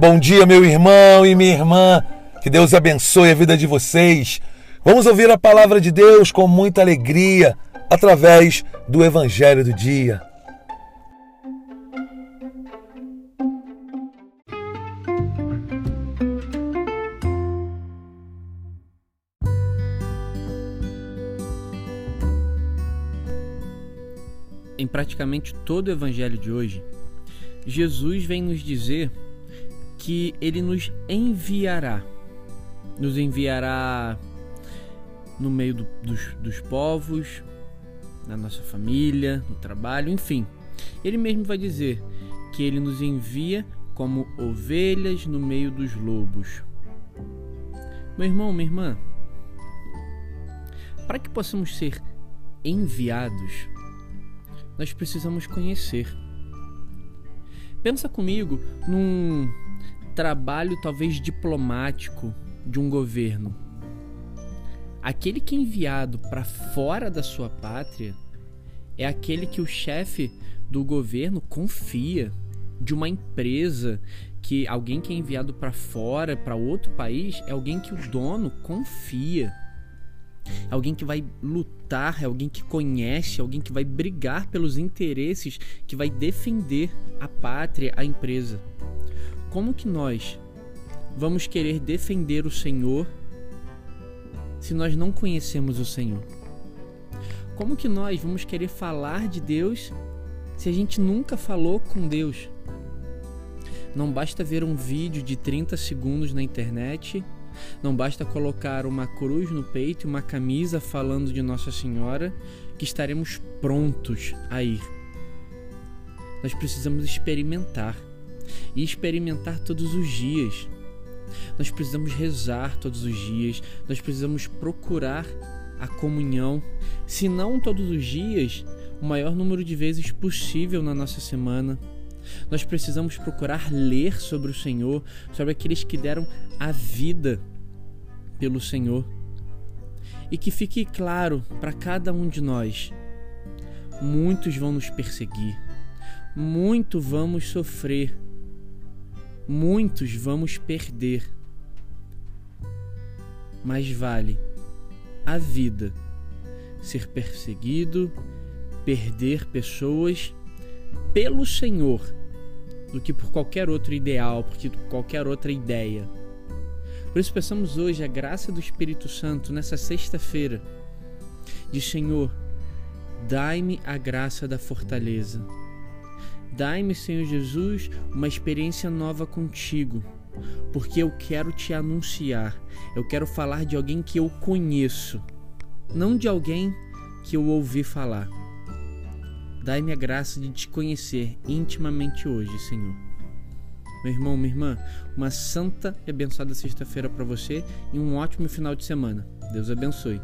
Bom dia, meu irmão e minha irmã. Que Deus abençoe a vida de vocês. Vamos ouvir a palavra de Deus com muita alegria através do Evangelho do Dia. Em praticamente todo o Evangelho de hoje, Jesus vem nos dizer que ele nos enviará. Nos enviará no meio do, dos, dos povos, na nossa família, no trabalho, enfim. Ele mesmo vai dizer que ele nos envia como ovelhas no meio dos lobos. Meu irmão, minha irmã, para que possamos ser enviados, nós precisamos conhecer. Pensa comigo num trabalho talvez diplomático de um governo. Aquele que é enviado para fora da sua pátria é aquele que o chefe do governo confia de uma empresa que alguém que é enviado para fora, para outro país, é alguém que o dono confia. É alguém que vai lutar, é alguém que conhece, é alguém que vai brigar pelos interesses, que vai defender a pátria, a empresa. Como que nós vamos querer defender o Senhor se nós não conhecemos o Senhor? Como que nós vamos querer falar de Deus se a gente nunca falou com Deus? Não basta ver um vídeo de 30 segundos na internet, não basta colocar uma cruz no peito e uma camisa falando de Nossa Senhora que estaremos prontos a ir. Nós precisamos experimentar e experimentar todos os dias. Nós precisamos rezar todos os dias, nós precisamos procurar a comunhão, se não todos os dias, o maior número de vezes possível na nossa semana. Nós precisamos procurar ler sobre o Senhor, sobre aqueles que deram a vida pelo Senhor. E que fique claro para cada um de nós: muitos vão nos perseguir, muito vamos sofrer muitos vamos perder. Mas vale a vida ser perseguido, perder pessoas pelo Senhor do que por qualquer outro ideal, por qualquer outra ideia. Por isso pensamos hoje a graça do Espírito Santo nessa sexta-feira. De Senhor, dai-me a graça da fortaleza Dai-me, Senhor Jesus, uma experiência nova contigo, porque eu quero te anunciar, eu quero falar de alguém que eu conheço, não de alguém que eu ouvi falar. Dai-me a graça de te conhecer intimamente hoje, Senhor. Meu irmão, minha irmã, uma santa e abençoada sexta-feira para você e um ótimo final de semana. Deus abençoe.